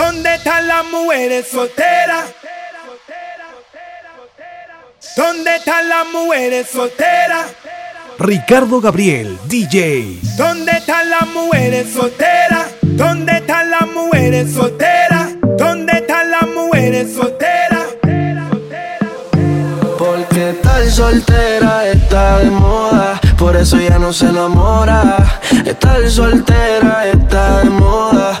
¿Dónde están las mujeres solteras? ¿Dónde están las mujeres solteras? Ricardo Gabriel, DJ. ¿Dónde están las mujeres solteras? ¿Dónde están las mujeres solteras? ¿Dónde están las mujeres solteras? Porque tal soltera está de moda, por eso ya no se enamora. Estar soltera está de moda,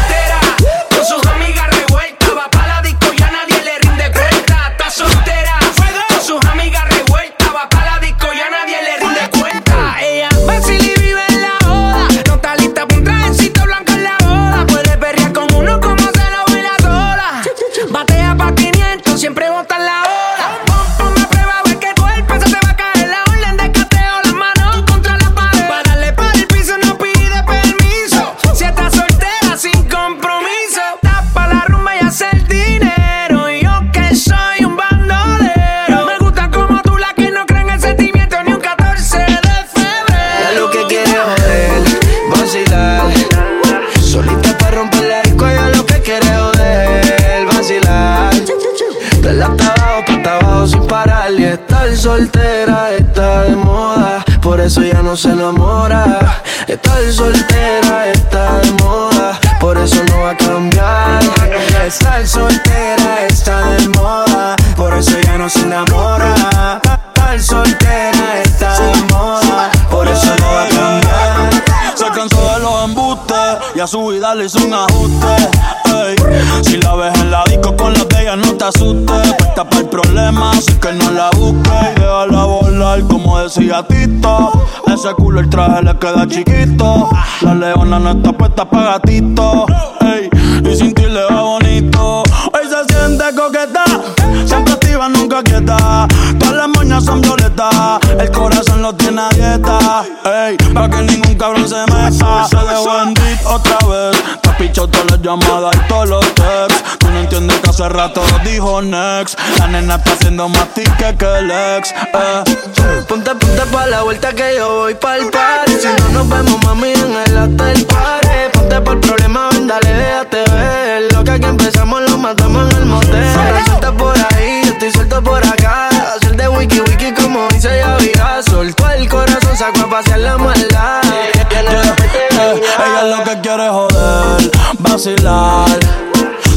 No se enamora. Estar soltera está de moda, por eso no va a cambiar. Estar soltera está de moda, por eso ya no se enamora. Estar soltera está de moda, por eso no va a cambiar. Se cansó de los embustes y a su vida le hizo un ajuste. Si la ves en la disco con la de ella, no te asustes. Puesta para el problema, así que no la busques. Y déjala volar, como decía Tito. Ese culo el traje le queda chiquito. La leona no está puesta para gatito. ey. Y sin ti le va bonito. Hoy se siente coqueta, siempre activa, nunca quieta. Todas las moñas son violetas, el corazón lo tiene a dieta. Ey, para que ningún cabrón se meta. Se dejó en otra vez. Te ha las llamadas y todos los texts. No entiendes que hace rato dijo next. La nena está haciendo más tique que el ex. Eh. Ponte, ponte pa' la vuelta que yo voy pa'l party Si no nos vemos, mami, en el hotel party Ponte por el problema, ven, dale, déjate ver Lo que aquí empezamos lo matamos en el motel Suelta por ahí, yo estoy suelto por acá Hacer de wiki wiki como dice ya vida Soltó el corazón, sacó a pasear la maldad Yeah, Ella lo que quiere es joder, vacilar.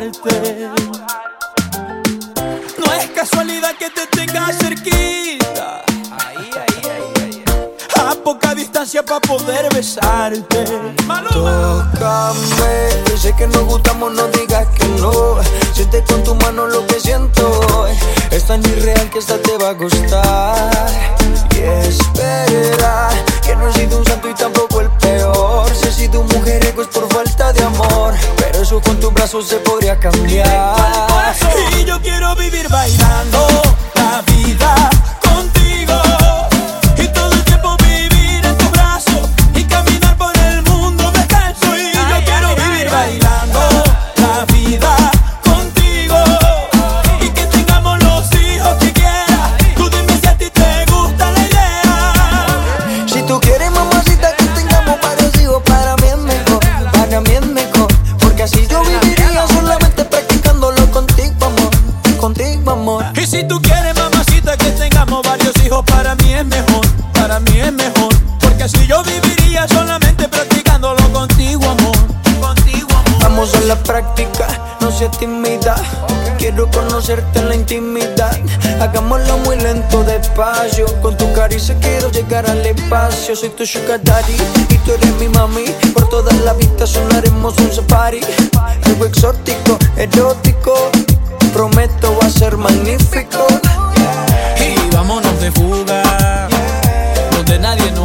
Enamorarte. No es casualidad que te tenga cerquita. A poca distancia para poder besarte. Tócame, yo sé que nos gustamos, no digas que no. Siente con tu mano lo que siento. Es tan irreal que esta te va a gustar. Y espera, que no he sido un santo y tampoco el peor. Si he sido un mujeriego es por falta de amor. Con tus brazos se podría cambiar. en la intimidad. Hagámoslo muy lento, despacio. Con tu caricia quiero llegar al espacio. Soy tu sugar daddy y tú eres mi mami. Por toda la vista sonaremos un safari. Algo exótico, erótico. Prometo va a ser magnífico. Y vámonos de fuga, donde nadie nos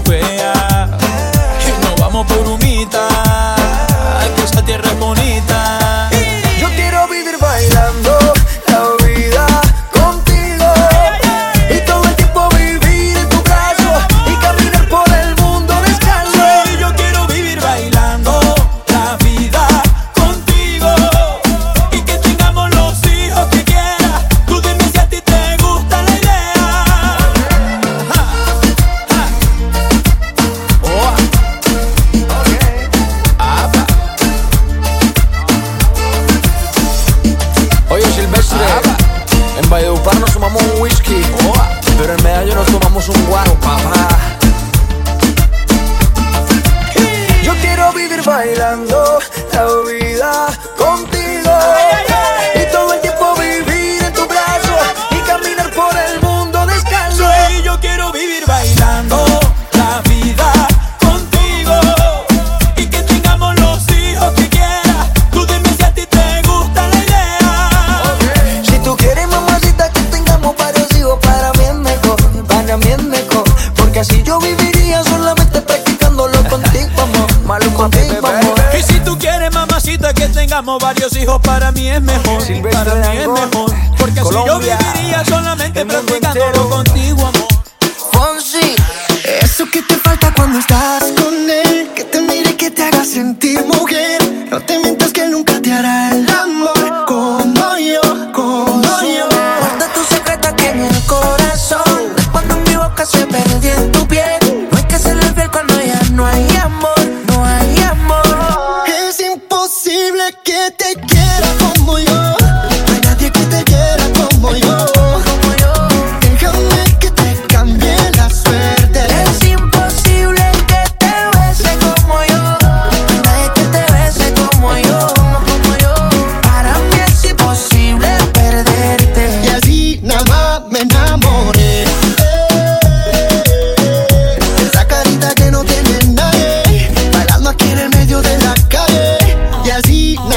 Eso que te falta cuando estás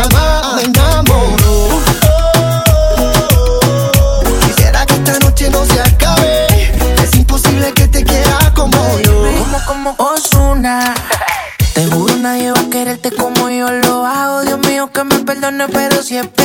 llamada me enamoró. Quisiera que esta noche no se acabe. Es imposible que te quiera como yo. Ritmo como Osuna. Te juro nadie va a quererte como yo lo hago. Dios mío que me perdone, pero siempre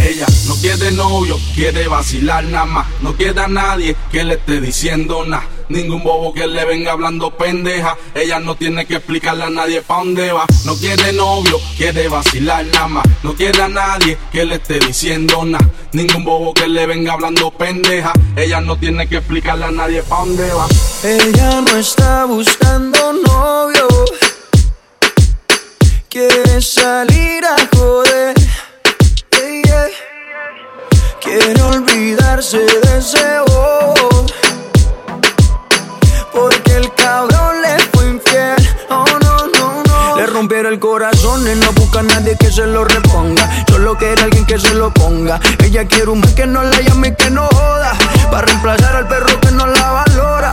Ella no quiere novio, quiere vacilar nada más. No queda nadie que le esté diciendo nada. Ningún bobo que le venga hablando pendeja. Ella no tiene que explicarle a nadie pa' dónde va. No quiere novio, quiere vacilar nada más. No quiere a nadie que le esté diciendo nada. Ningún bobo que le venga hablando pendeja. Ella no tiene que explicarle a nadie pa' dónde va. Ella no está buscando novio. Quiere salir a joder Quiere olvidarse de ese oh, Porque el cabrón le fue infiel. Oh no, no, no. Le rompieron el corazón y no busca a nadie que se lo reponga. Solo quiere alguien que se lo ponga. Ella quiere un man que no la llame y que no joda. Para reemplazar al perro que no la valora.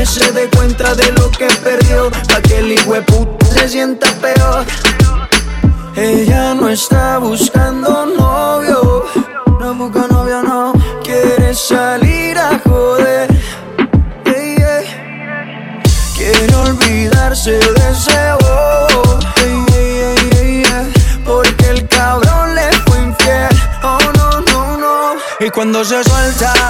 que se dé cuenta de lo que perdió, pa' que el hijo se sienta peor. Ella no está buscando novio, no busca novio, no quiere salir a joder Quiere olvidarse de ese bobo. porque el cabrón le fue infiel. Oh no, no, no. Y cuando se suelta,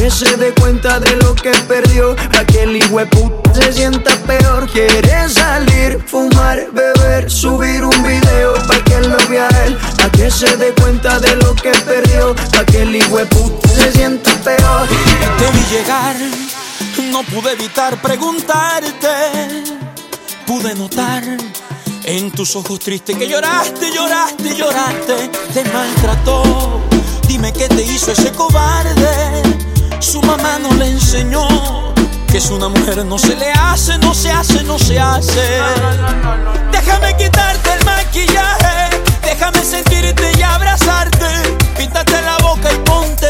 que se dé cuenta de lo que perdió, pa' que el hijo se sienta peor. Quiere salir, fumar, beber, subir un video pa' que lo vea él, pa' que se dé cuenta de lo que perdió, pa' que el hijo se sienta peor. Te vi llegar, no pude evitar preguntarte, pude notar en tus ojos tristes que lloraste, lloraste, lloraste, te maltrató. Dime qué te hizo ese cobarde. Su mamá no le enseñó que es una mujer no se le hace, no se hace, no se hace. Déjame quitarte el maquillaje, déjame sentirte y abrazarte. Píntate la boca y ponte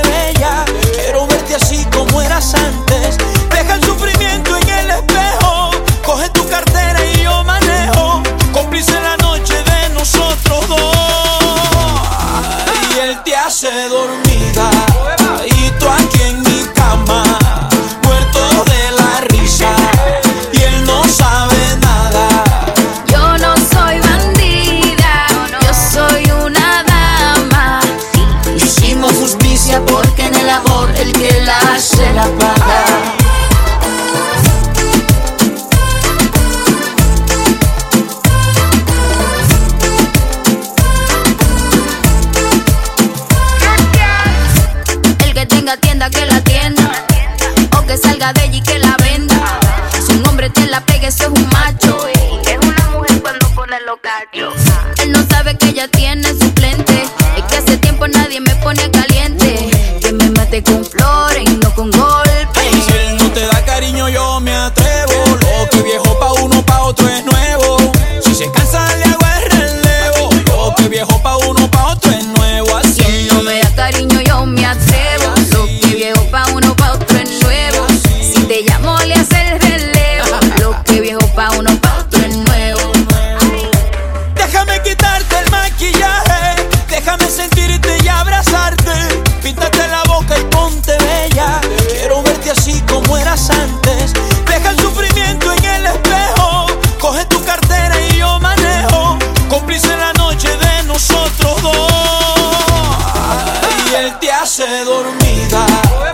es una mujer cuando pone los cachos. Él no sabe que ella tiene suplente. Es que hace tiempo nadie me pone caliente. Que me mate con flores y no con golpes. Te hace dormida.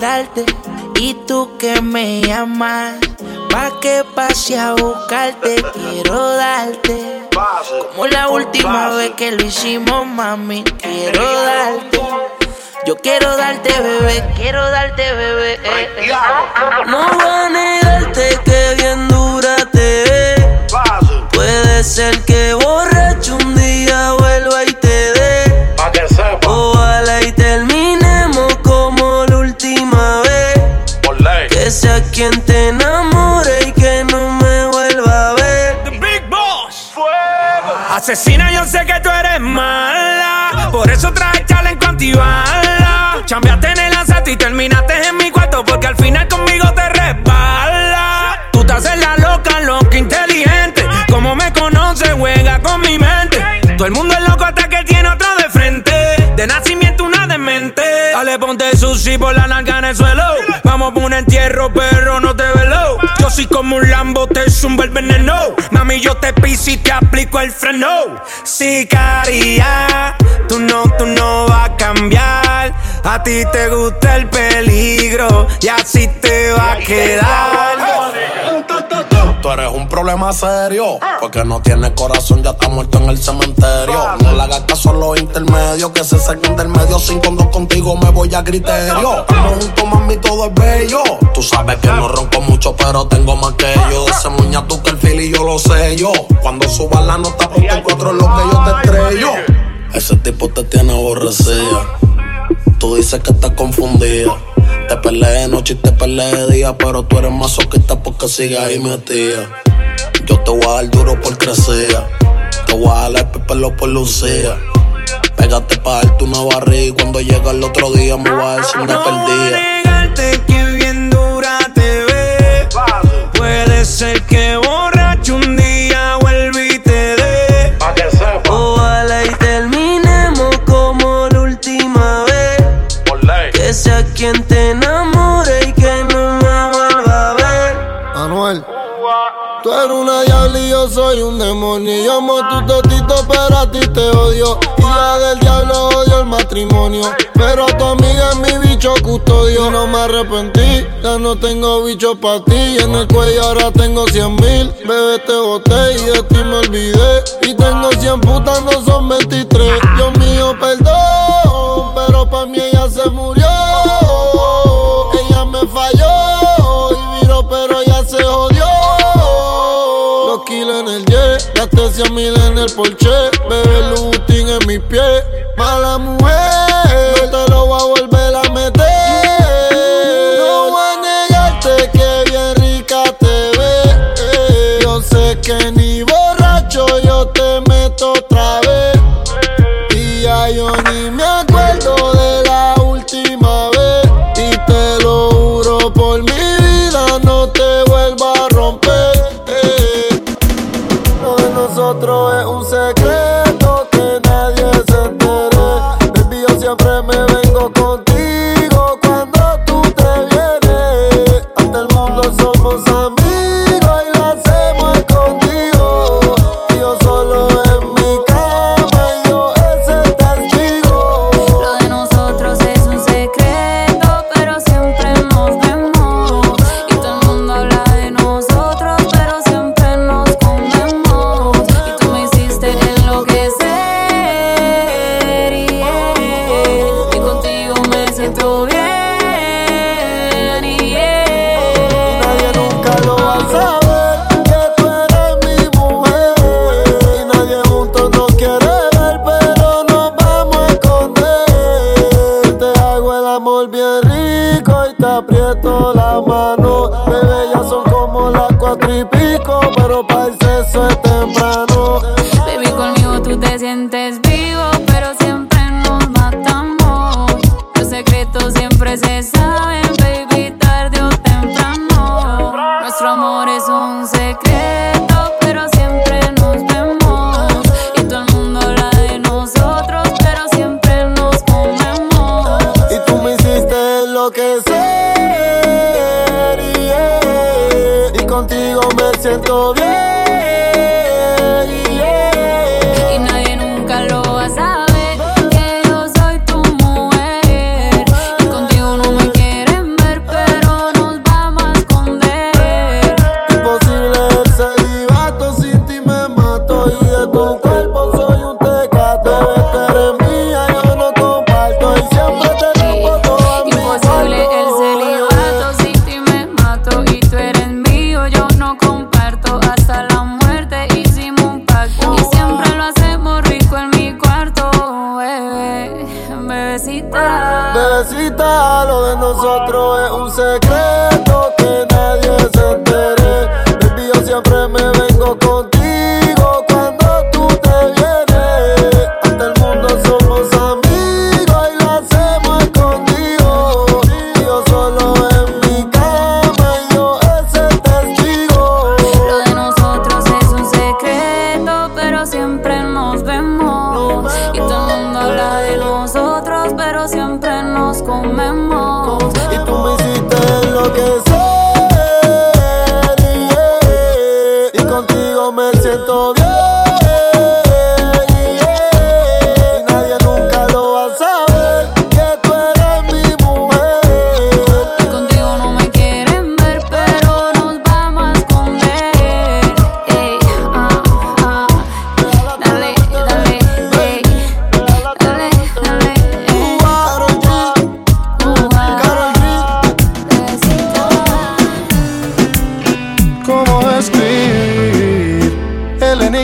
Recordarte. Y tú que me llamas, Pa' que pase a buscarte, quiero darte. Como la última vez que lo hicimos, mami, quiero darte. Yo quiero darte, bebé, quiero darte, bebé. eh, eh. No voy a negarte que bien dura te. Puede ser que borracho un día vuelva y Que sea quien te enamore y que no me vuelva a ver. Big Boss. Asesina, yo sé que tú eres mala. Por eso traje challenge antibala. Chambeaste en el asalto y terminaste en mi cuarto. Porque al final conmigo te resbala. Tú te haces la loca, loca, inteligente. Como me conoces, juega con mi mente. Todo el mundo es loco hasta que tiene otro de frente. De nacimiento una demente. Dale, ponte sushi por la narca en el suelo. Un entierro, perro, no te velo. Yo soy como un Lambo, te zumba el veneno. Mami, yo te piso y te aplico el freno. Sicaria, tú no, tú no vas a cambiar. A ti te gusta el peligro y así te va a quedar. Tú eres un problema serio. Porque no tienes corazón, ya está muerto en el cementerio. No le hagas caso a los intermedios que se saquen del medio. Sin cuando contigo me voy a criterio. Estamos juntos, mami, todo es bello. Tú sabes que no ronco mucho, pero tengo más que yo. De ese muña tú que el fil y yo lo sé yo. Cuando subas la nota, ponte en cuatro lo que yo te estrello. Ese tipo te tiene aborrecida. Tú dices que estás confundida. Te peleé de noche y te peleé de día, pero tú eres masoquista porque sigues ahí metida. Yo te voy a dar duro por crecer. Te voy a dar el pelo por lucía. Pégate pa' darte una barriga y cuando llega el otro día me voy a dar sin No voy a perdida. negarte que bien dura te ve. Puede ser que borracho quien te enamore y que no me vuelva a ver. Anuel. Tú eres una diabla y yo soy un demonio. Yo amo tu totito, pero a ti te odio. Hija del diablo, odio el matrimonio. Pero tu amiga es mi bicho custodio. Y no me arrepentí, ya no tengo bicho para ti. En el cuello ahora tengo 100 mil. Bebé, te boté y de ti me olvidé. Y tengo 100 putas, no son 23. Dios mío, perdón, el Porsche. Bebé Lutin en mi pie. Mala mujer, no te lo voy a volver a meter. No voy a negarte que bien rica te ves. Yo sé que ni borracho yo te meto otra vez.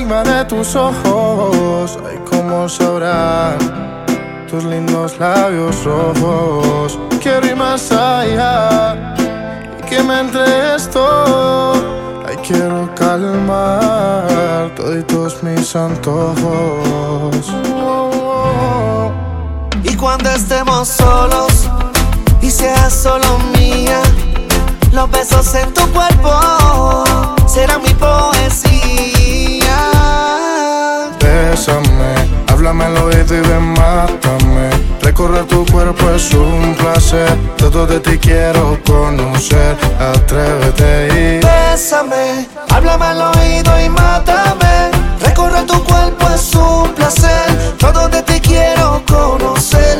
De tus ojos. Ay, cómo sabrán tus lindos labios rojos. Quiero ir más allá y que me entre esto. Ay, quiero calmar todos mis antojos. Y cuando estemos solos y seas solo mía, los besos en tu cuerpo serán mi poesía. Bésame, háblame al oído y ven, mátame. Recorrer tu cuerpo es un placer. Todo de ti quiero conocer. Atrévete y Bésame, háblame al oído y mátame. Recorrer tu cuerpo es un placer. Todo de ti quiero conocer.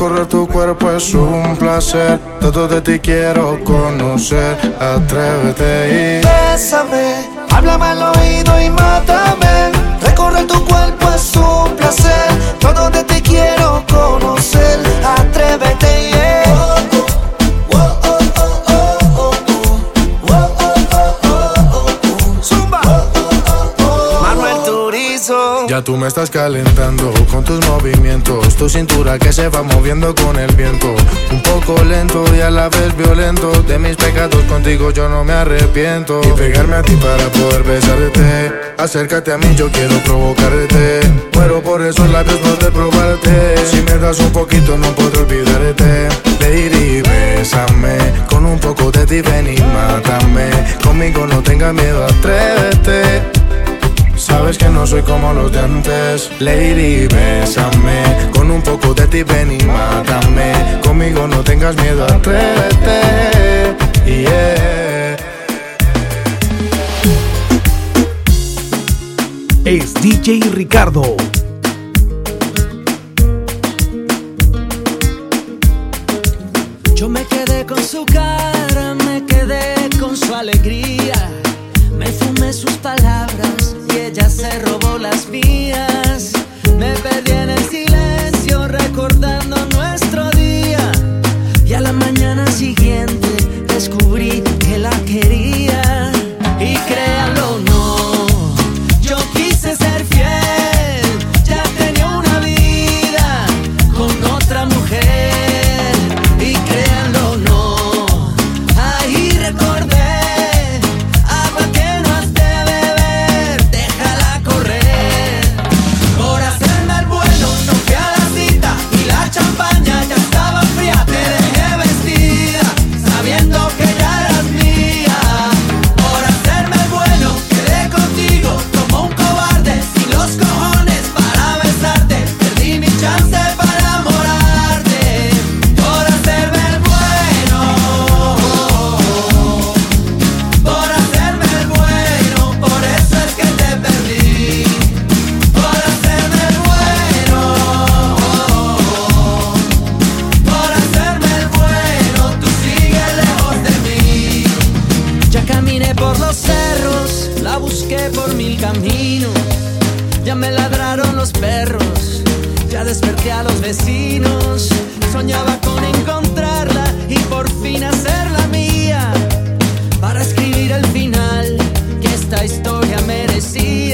Recorrer tu cuerpo es un placer. Todo de ti quiero conocer. Atrévete y Bésame, háblame al oído y mátame. Recorrer tu cuerpo Tú me estás calentando con tus movimientos, tu cintura que se va moviendo con el viento. Un poco lento y a la vez violento. De mis pecados contigo yo no me arrepiento. Y pegarme a ti para poder besarte. Acércate a mí, yo quiero provocarte. Muero por esos labios no de probarte. Si me das un poquito no podré olvidarte. Lady, bésame. Con un poco de ti ven y mátame. Conmigo no tengas miedo, atrévete. Sabes que no soy como los de antes. Lady, bésame. Con un poco de ti ven y mátame. Conmigo no tengas miedo, atrévete. Yeah. Es DJ Ricardo. Ladraron los perros, ya desperté a los vecinos. Soñaba con encontrarla y por fin hacerla mía. Para escribir el final que esta historia merecía.